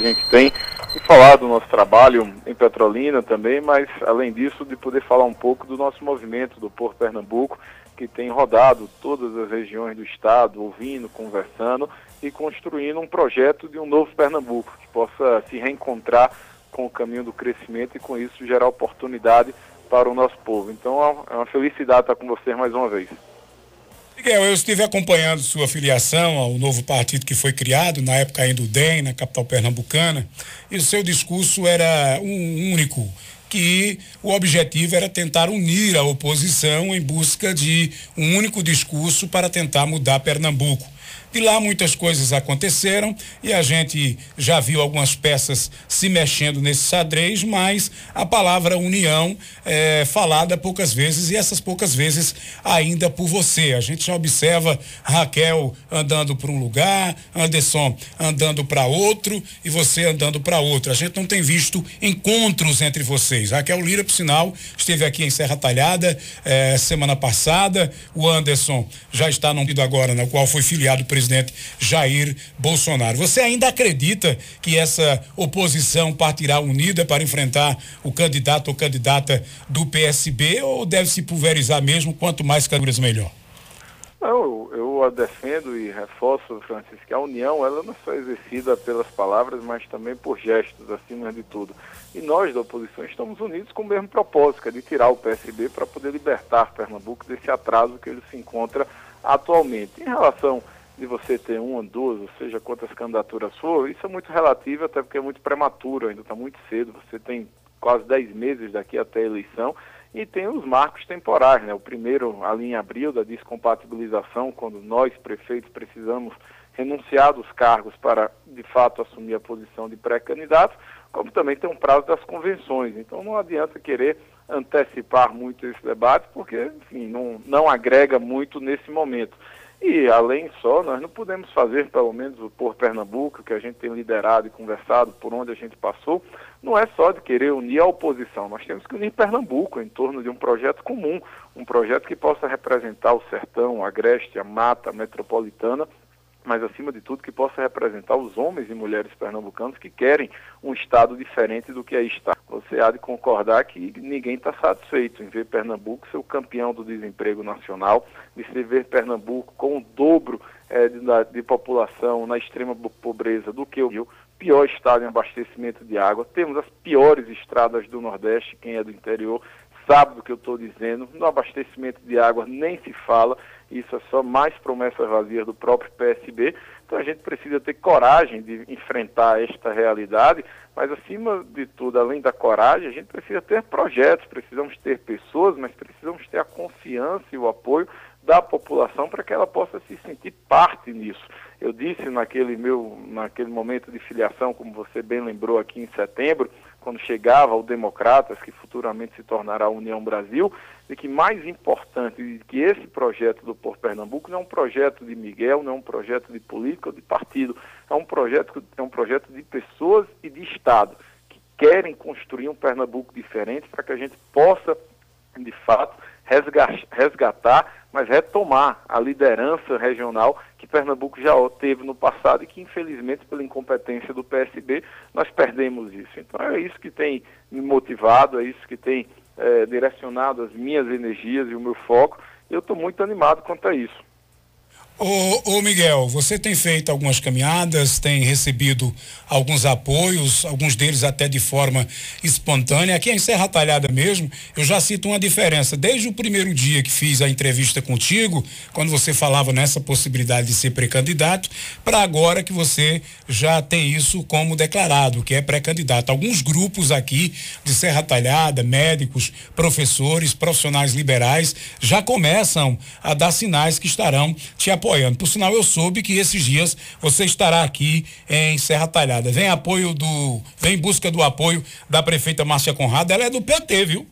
que a gente tem e falar do nosso trabalho em Petrolina também, mas além disso de poder falar um pouco do nosso movimento do Porto Pernambuco, que tem rodado todas as regiões do estado, ouvindo, conversando e construindo um projeto de um novo Pernambuco, que possa se reencontrar com o caminho do crescimento e com isso gerar oportunidade para o nosso povo. Então é uma felicidade estar com vocês mais uma vez. Miguel, eu estive acompanhando sua filiação ao novo partido que foi criado, na época ainda o DEM, na capital pernambucana, e o seu discurso era um único, que o objetivo era tentar unir a oposição em busca de um único discurso para tentar mudar Pernambuco. De lá muitas coisas aconteceram e a gente já viu algumas peças se mexendo nesse xadrez, mas a palavra união é falada poucas vezes e essas poucas vezes ainda por você. A gente já observa Raquel andando para um lugar, Anderson andando para outro e você andando para outro. A gente não tem visto encontros entre vocês. Raquel Lira, por sinal, esteve aqui em Serra Talhada eh, semana passada. O Anderson já está num agora, no qual foi filiado presidente presidente Jair Bolsonaro. Você ainda acredita que essa oposição partirá unida para enfrentar o candidato ou candidata do PSB ou deve se pulverizar mesmo? Quanto mais candidaturas, melhor? Não, eu a defendo e reforço, Francisco, que a união ela não é só exercida pelas palavras, mas também por gestos, acima de tudo. E nós da oposição estamos unidos com o mesmo propósito, que é de tirar o PSB para poder libertar Pernambuco desse atraso que ele se encontra atualmente. Em relação de você ter uma, duas, ou seja, quantas candidaturas for, isso é muito relativo, até porque é muito prematuro, ainda está muito cedo. Você tem quase 10 meses daqui até a eleição e tem os marcos temporais, né? O primeiro ali em abril da descompatibilização, quando nós, prefeitos, precisamos renunciar dos cargos para, de fato, assumir a posição de pré-candidato, como também tem um prazo das convenções. Então não adianta querer antecipar muito esse debate, porque, enfim, não, não agrega muito nesse momento. E, além só, nós não podemos fazer, pelo menos por Pernambuco, que a gente tem liderado e conversado por onde a gente passou, não é só de querer unir a oposição, nós temos que unir Pernambuco em torno de um projeto comum, um projeto que possa representar o sertão, a agreste, a mata, a metropolitana, mas acima de tudo que possa representar os homens e mulheres pernambucanos que querem um Estado diferente do que aí está. Você há de concordar que ninguém está satisfeito em ver Pernambuco ser o campeão do desemprego nacional, de se ver Pernambuco com o dobro é, de, de população na extrema pobreza do que o Rio, pior estado em abastecimento de água, temos as piores estradas do Nordeste, quem é do interior sabe do que eu estou dizendo, no abastecimento de água nem se fala, isso é só mais promessas vazias do próprio PSB. Então a gente precisa ter coragem de enfrentar esta realidade, mas acima de tudo, além da coragem, a gente precisa ter projetos, precisamos ter pessoas, mas precisamos ter a confiança e o apoio da população para que ela possa se sentir parte nisso. Eu disse naquele meu, naquele momento de filiação, como você bem lembrou aqui em setembro, quando chegava o Democratas, que futuramente se tornará a União Brasil, de que mais importante que esse projeto do Porto Pernambuco não é um projeto de Miguel, não é um projeto de política ou de partido, é um projeto, é um projeto de pessoas e de Estado que querem construir um Pernambuco diferente para que a gente possa, de fato, resgatar, mas retomar a liderança regional que Pernambuco já teve no passado e que, infelizmente, pela incompetência do PSB, nós perdemos isso. Então, é isso que tem me motivado, é isso que tem é, direcionado as minhas energias e o meu foco. Eu estou muito animado quanto a isso. Ô, ô, Miguel, você tem feito algumas caminhadas, tem recebido alguns apoios, alguns deles até de forma espontânea. Aqui em Serra Talhada mesmo, eu já cito uma diferença. Desde o primeiro dia que fiz a entrevista contigo, quando você falava nessa possibilidade de ser pré-candidato, para agora que você já tem isso como declarado, que é pré-candidato. Alguns grupos aqui de Serra Talhada, médicos, professores, profissionais liberais, já começam a dar sinais que estarão te apoiando apoiando. Por sinal, eu soube que esses dias você estará aqui em Serra Talhada. Vem apoio do. Vem em busca do apoio da prefeita Márcia Conrado. Ela é do PT, viu?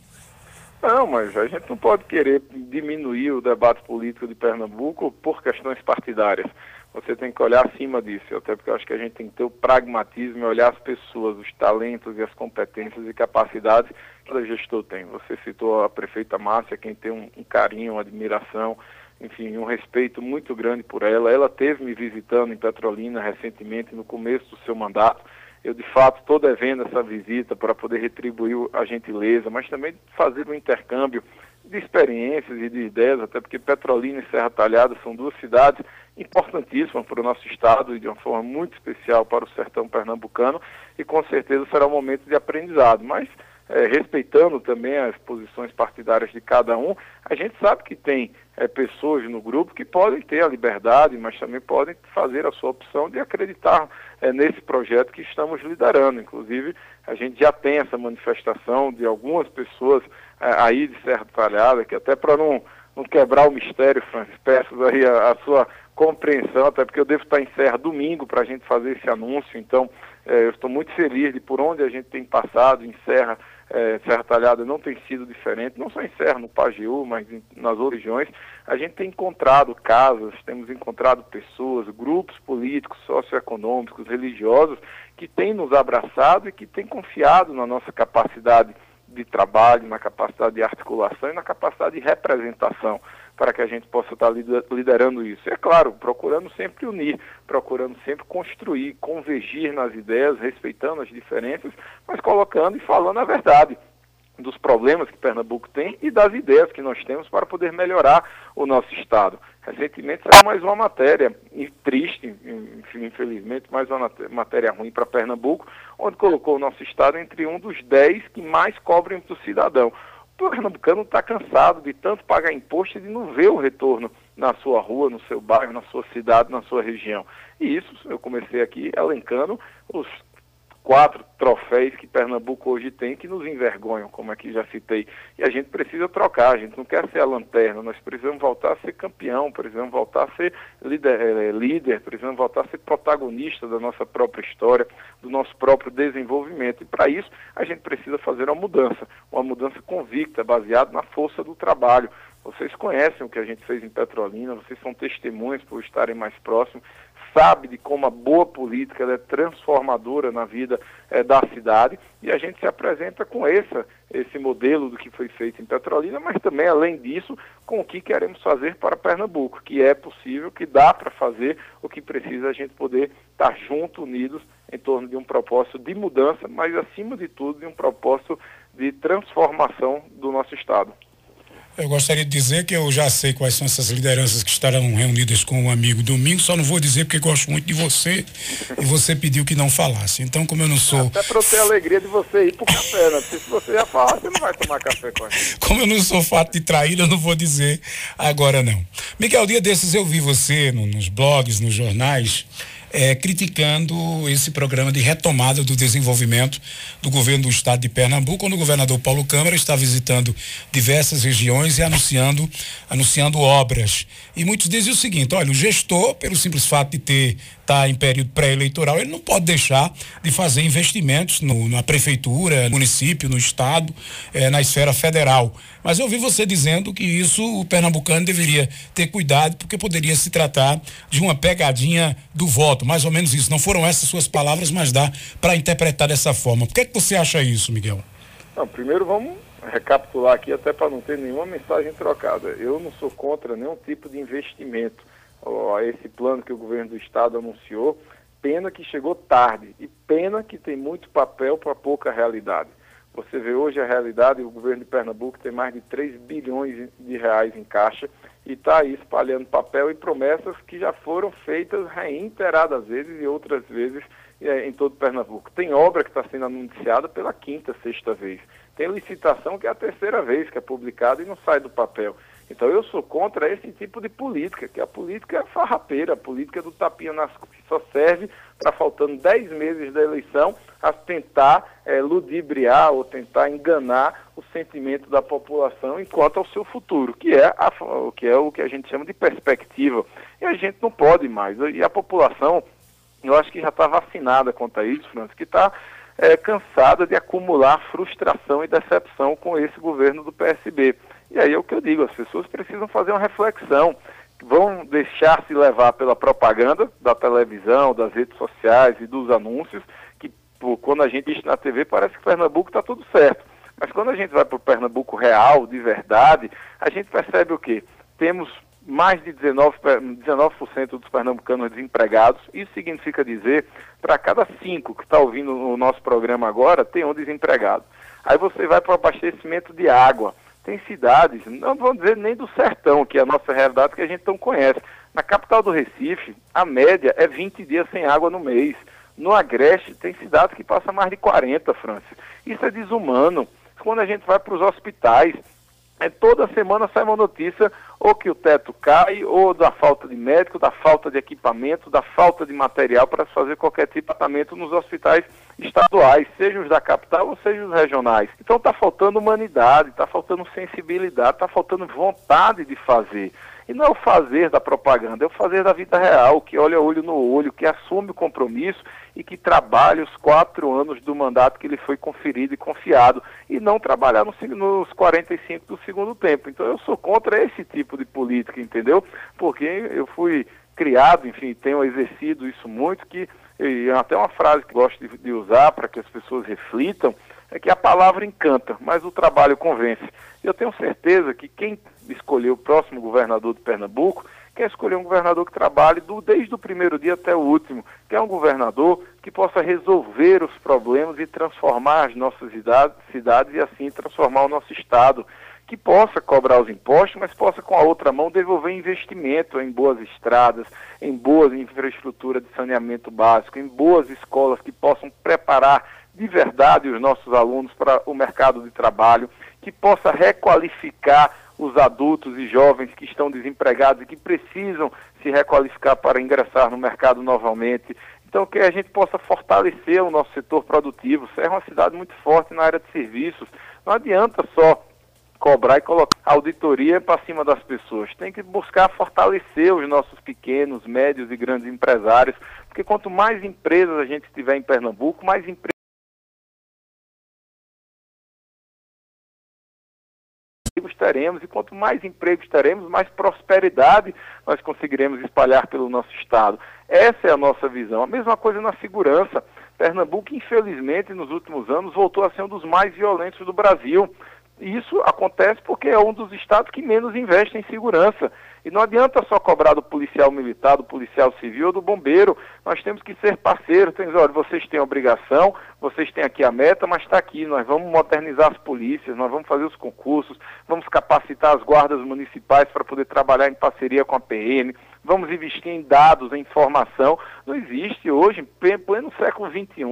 Não, mas a gente não pode querer diminuir o debate político de Pernambuco por questões partidárias. Você tem que olhar acima disso, até porque eu acho que a gente tem que ter o pragmatismo e olhar as pessoas, os talentos e as competências e capacidades que cada gestor tem. Você citou a prefeita Márcia, quem tem um, um carinho, uma admiração, enfim, um respeito muito grande por ela. Ela teve me visitando em Petrolina recentemente, no começo do seu mandato. Eu, de fato, estou devendo essa visita para poder retribuir a gentileza, mas também fazer um intercâmbio de experiências e de ideias, até porque Petrolina e Serra Talhada são duas cidades importantíssimas para o nosso estado e de uma forma muito especial para o sertão pernambucano e com certeza será um momento de aprendizado. Mas é, respeitando também as posições partidárias de cada um, a gente sabe que tem é, pessoas no grupo que podem ter a liberdade, mas também podem fazer a sua opção de acreditar é, nesse projeto que estamos liderando. Inclusive, a gente já tem essa manifestação de algumas pessoas aí de Serra Talhada, que até para não, não quebrar o mistério, Francis, peço aí a, a sua compreensão, até porque eu devo estar em Serra domingo para a gente fazer esse anúncio, então eu estou muito feliz de por onde a gente tem passado em Serra, é, Serra Talhada não tem sido diferente, não só em Serra, no Pajeú, mas em, nas outras regiões, a gente tem encontrado casas, temos encontrado pessoas, grupos políticos, socioeconômicos, religiosos, que têm nos abraçado e que têm confiado na nossa capacidade de trabalho, na capacidade de articulação e na capacidade de representação para que a gente possa estar liderando isso. É claro, procurando sempre unir, procurando sempre construir, convergir nas ideias, respeitando as diferenças, mas colocando e falando a verdade dos problemas que Pernambuco tem e das ideias que nós temos para poder melhorar o nosso Estado. Recentemente saiu mais uma matéria, e triste, infelizmente, mais uma matéria ruim para Pernambuco, onde colocou o nosso Estado entre um dos dez que mais cobrem do cidadão. Pernambucano está cansado de tanto pagar imposto e de não ver o retorno na sua rua, no seu bairro, na sua cidade, na sua região. E isso eu comecei aqui elencando os quatro troféus que Pernambuco hoje tem que nos envergonham, como aqui já citei. E a gente precisa trocar, a gente não quer ser a lanterna, nós precisamos voltar a ser campeão, precisamos voltar a ser líder, é, líder precisamos voltar a ser protagonista da nossa própria história, do nosso próprio desenvolvimento. E para isso a gente precisa fazer uma mudança, uma mudança convicta, baseada na força do trabalho. Vocês conhecem o que a gente fez em Petrolina, vocês são testemunhas por estarem mais próximos sabe de como a boa política é transformadora na vida é, da cidade e a gente se apresenta com essa, esse modelo do que foi feito em Petrolina, mas também, além disso, com o que queremos fazer para Pernambuco, que é possível, que dá para fazer, o que precisa a gente poder estar junto, unidos, em torno de um propósito de mudança, mas acima de tudo de um propósito de transformação do nosso Estado. Eu gostaria de dizer que eu já sei quais são essas lideranças que estarão reunidas com o amigo domingo, só não vou dizer porque gosto muito de você e você pediu que não falasse. Então, como eu não sou. Até para eu ter a alegria de você ir pro café, né? Porque se você já falar, você não vai tomar café com a gente. Como eu não sou fato de traíra, eu não vou dizer agora não. Miguel, dia desses eu vi você no, nos blogs, nos jornais é, criticando esse programa de retomada do desenvolvimento do governo do estado de Pernambuco, quando o governador Paulo Câmara está visitando diversas regiões e anunciando, anunciando obras. E muitos dizem o seguinte: olha, o gestor, pelo simples fato de ter está em período pré-eleitoral, ele não pode deixar de fazer investimentos no, na prefeitura, no município, no estado, eh, na esfera federal. Mas eu ouvi você dizendo que isso o pernambucano deveria ter cuidado, porque poderia se tratar de uma pegadinha do voto, mais ou menos isso. Não foram essas suas palavras, mas dá para interpretar dessa forma. Por que, é que você acha isso, Miguel? Não, primeiro vamos recapitular aqui, até para não ter nenhuma mensagem trocada. Eu não sou contra nenhum tipo de investimento a esse plano que o governo do estado anunciou, pena que chegou tarde e pena que tem muito papel para pouca realidade. Você vê hoje a realidade, o governo de Pernambuco tem mais de 3 bilhões de reais em caixa e está aí espalhando papel e promessas que já foram feitas reiteradas vezes e outras vezes é, em todo Pernambuco. Tem obra que está sendo anunciada pela quinta, sexta vez. Tem licitação que é a terceira vez que é publicada e não sai do papel. Então eu sou contra esse tipo de política, que a política é farrapeira, a política do tapinha nas que só serve para faltando 10 meses da eleição a tentar é, ludibriar ou tentar enganar o sentimento da população enquanto ao seu futuro, que é, a, que é o que a gente chama de perspectiva. E a gente não pode mais. E a população, eu acho que já está vacinada quanto a isso, Francis, que está é, cansada de acumular frustração e decepção com esse governo do PSB. E aí é o que eu digo, as pessoas precisam fazer uma reflexão, vão deixar se levar pela propaganda da televisão, das redes sociais e dos anúncios, que pô, quando a gente diz na TV parece que Pernambuco está tudo certo. Mas quando a gente vai para o Pernambuco real, de verdade, a gente percebe o quê? Temos mais de 19%, 19 dos pernambucanos desempregados. Isso significa dizer, para cada cinco que está ouvindo o nosso programa agora, tem um desempregado. Aí você vai para o abastecimento de água. Tem cidades, não vou dizer nem do sertão, que é a nossa realidade que a gente não conhece. Na capital do Recife, a média é 20 dias sem água no mês. No Agreste, tem cidades que passam mais de 40, Francis. Isso é desumano. Quando a gente vai para os hospitais, é, toda semana sai uma notícia ou que o teto cai, ou da falta de médico, da falta de equipamento, da falta de material para fazer qualquer tipo de tratamento nos hospitais estaduais, sejam os da capital ou sejam os regionais. Então está faltando humanidade, está faltando sensibilidade, está faltando vontade de fazer. E não é o fazer da propaganda, é o fazer da vida real, que olha olho no olho, que assume o compromisso e que trabalha os quatro anos do mandato que lhe foi conferido e confiado, e não trabalhar nos, nos 45 do segundo tempo. Então eu sou contra esse tipo de política, entendeu? Porque eu fui criado, enfim, tenho exercido isso muito, que e até uma frase que gosto de, de usar para que as pessoas reflitam, é que a palavra encanta, mas o trabalho convence. Eu tenho certeza que quem escolher o próximo governador de Pernambuco quer escolher um governador que trabalhe do, desde o primeiro dia até o último, que é um governador que possa resolver os problemas e transformar as nossas cidades, cidades e assim transformar o nosso estado, que possa cobrar os impostos, mas possa com a outra mão devolver investimento em boas estradas, em boas infraestrutura de saneamento básico, em boas escolas que possam preparar de verdade os nossos alunos para o mercado de trabalho, que possa requalificar os adultos e jovens que estão desempregados e que precisam se requalificar para ingressar no mercado novamente. Então, que a gente possa fortalecer o nosso setor produtivo. Serra é uma cidade muito forte na área de serviços. Não adianta só cobrar e colocar auditoria para cima das pessoas. Tem que buscar fortalecer os nossos pequenos, médios e grandes empresários, porque quanto mais empresas a gente tiver em Pernambuco, mais empresas teremos, e quanto mais empregos teremos, mais prosperidade nós conseguiremos espalhar pelo nosso Estado. Essa é a nossa visão. A mesma coisa na segurança. Pernambuco, infelizmente, nos últimos anos, voltou a ser um dos mais violentos do Brasil. E isso acontece porque é um dos estados que menos investe em segurança. E não adianta só cobrar do policial militar, do policial civil ou do bombeiro. Nós temos que ser parceiros. Tem, olha, vocês têm obrigação, vocês têm aqui a meta, mas está aqui. Nós vamos modernizar as polícias, nós vamos fazer os concursos, vamos capacitar as guardas municipais para poder trabalhar em parceria com a PM, vamos investir em dados, em informação. Não existe hoje, em pleno século XXI,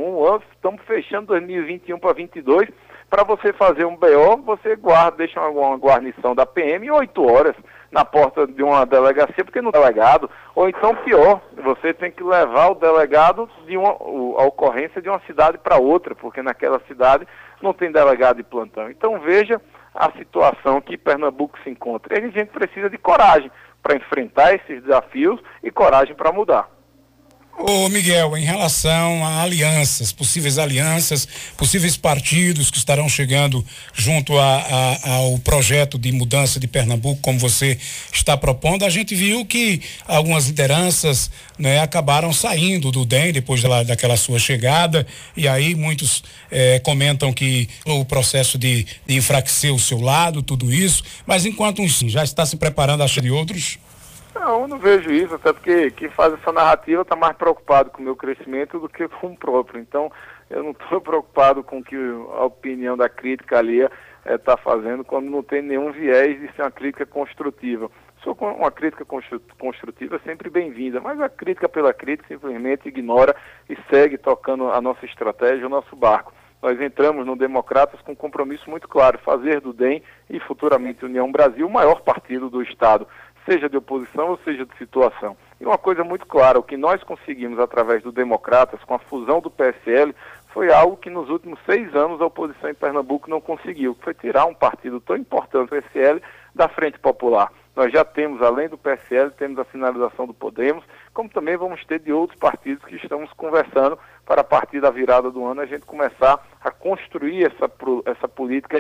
estamos fechando 2021 para 2022 para você fazer um BO, você guarda, deixa uma, guarnição da PM oito horas na porta de uma delegacia, porque no delegado, ou então pior, você tem que levar o delegado de uma a ocorrência de uma cidade para outra, porque naquela cidade não tem delegado de plantão. Então veja a situação que Pernambuco se encontra. E a gente precisa de coragem para enfrentar esses desafios e coragem para mudar. Ô Miguel, em relação a alianças, possíveis alianças, possíveis partidos que estarão chegando junto a, a, ao projeto de mudança de Pernambuco, como você está propondo, a gente viu que algumas lideranças né, acabaram saindo do DEM depois da, daquela sua chegada, e aí muitos eh, comentam que o processo de, de enfraquecer o seu lado, tudo isso, mas enquanto um já está se preparando a de outros? Não, eu não vejo isso, até porque quem faz essa narrativa está mais preocupado com o meu crescimento do que com o próprio. Então, eu não estou preocupado com o que a opinião da crítica ali está eh, é, fazendo quando não tem nenhum viés de ser uma crítica construtiva. Sou uma crítica construtiva é sempre bem-vinda, mas a crítica pela crítica simplesmente ignora e segue tocando a nossa estratégia, o nosso barco. Nós entramos no Democratas com um compromisso muito claro, fazer do DEM e futuramente União Brasil o maior partido do Estado seja de oposição ou seja de situação. E uma coisa muito clara, o que nós conseguimos através do Democratas, com a fusão do PSL, foi algo que nos últimos seis anos a oposição em Pernambuco não conseguiu, que foi tirar um partido tão importante, o PSL, da Frente Popular. Nós já temos, além do PSL, temos a finalização do Podemos, como também vamos ter de outros partidos que estamos conversando para a partir da virada do ano a gente começar a construir essa, essa política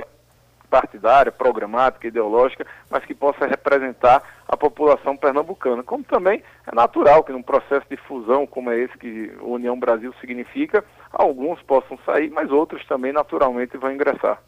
partidária, programática, ideológica, mas que possa representar a população pernambucana. Como também é natural que num processo de fusão como é esse que União Brasil significa, alguns possam sair, mas outros também naturalmente vão ingressar.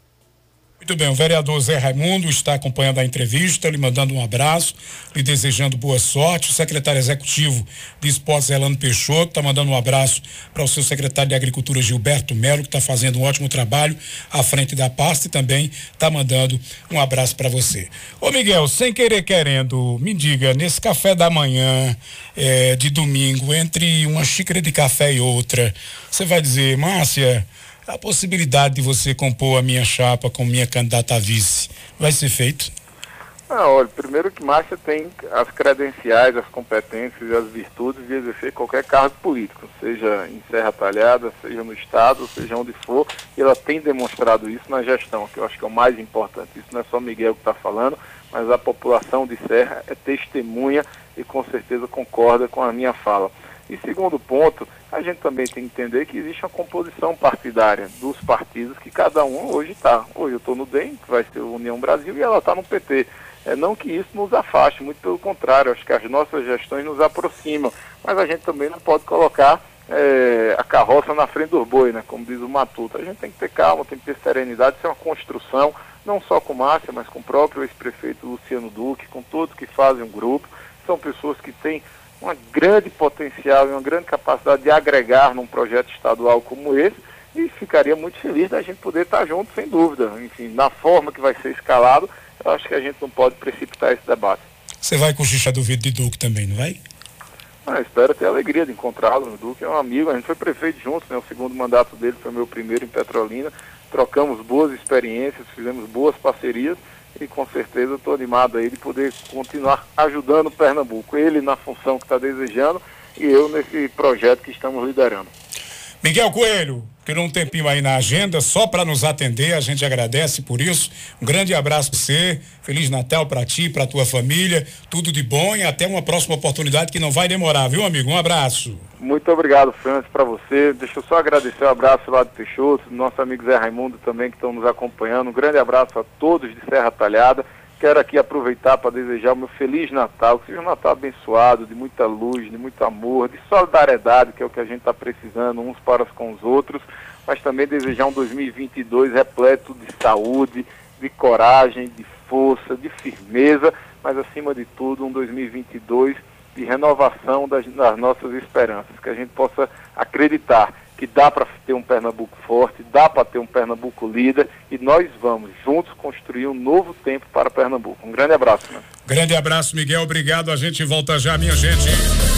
Muito bem, o vereador Zé Raimundo está acompanhando a entrevista, lhe mandando um abraço, lhe desejando boa sorte. O secretário executivo de Esportes, Elano Peixoto, está mandando um abraço para o seu secretário de Agricultura, Gilberto Melo, que está fazendo um ótimo trabalho à frente da pasta e também está mandando um abraço para você. Ô Miguel, sem querer querendo, me diga, nesse café da manhã é, de domingo, entre uma xícara de café e outra, você vai dizer, Márcia a possibilidade de você compor a minha chapa com minha candidata a vice vai ser feito? Ah, olha, primeiro que Márcia tem as credenciais, as competências e as virtudes de exercer qualquer cargo político, seja em Serra Talhada, seja no Estado, seja onde for, e ela tem demonstrado isso na gestão, que eu acho que é o mais importante. Isso não é só Miguel que está falando, mas a população de Serra é testemunha e com certeza concorda com a minha fala. E segundo ponto, a gente também tem que entender que existe uma composição partidária dos partidos que cada um hoje está. Hoje eu estou no DEM, que vai ser o União Brasil, e ela está no PT. É, não que isso nos afaste, muito pelo contrário, acho que as nossas gestões nos aproximam, mas a gente também não pode colocar é, a carroça na frente do boi, né, como diz o Matuto. A gente tem que ter calma, tem que ter serenidade, isso é uma construção, não só com Márcia, mas com o próprio ex-prefeito Luciano Duque, com todos que fazem um grupo. São pessoas que têm uma grande potencial e uma grande capacidade de agregar num projeto estadual como esse e ficaria muito feliz da gente poder estar junto, sem dúvida. Enfim, na forma que vai ser escalado, eu acho que a gente não pode precipitar esse debate. Você vai cochichar do vídeo de Duque também, não vai? Ah, espero ter a alegria de encontrá-lo. O Duque é um amigo, a gente foi prefeito juntos, né? O segundo mandato dele foi meu primeiro em Petrolina. Trocamos boas experiências, fizemos boas parcerias e com certeza estou animado aí de poder continuar ajudando Pernambuco. Ele na função que está desejando e eu nesse projeto que estamos liderando. Miguel Coelho, tirou um tempinho aí na agenda só para nos atender, a gente agradece por isso. Um grande abraço para você, Feliz Natal para ti, para tua família, tudo de bom e até uma próxima oportunidade que não vai demorar, viu, amigo? Um abraço. Muito obrigado, Francis, para você. Deixa eu só agradecer o um abraço lá do Peixoto, nosso amigo Zé Raimundo também que estão nos acompanhando. Um grande abraço a todos de Serra Talhada. Quero aqui aproveitar para desejar o meu Feliz Natal, que seja um Natal abençoado, de muita luz, de muito amor, de solidariedade, que é o que a gente está precisando uns para com os outros, mas também desejar um 2022 repleto de saúde, de coragem, de força, de firmeza, mas acima de tudo um 2022 de renovação das, das nossas esperanças, que a gente possa acreditar que dá para ter um Pernambuco forte, dá para ter um Pernambuco líder e nós vamos juntos construir um novo tempo para Pernambuco. Um grande abraço. Né? Grande abraço, Miguel. Obrigado. A gente volta já, minha gente.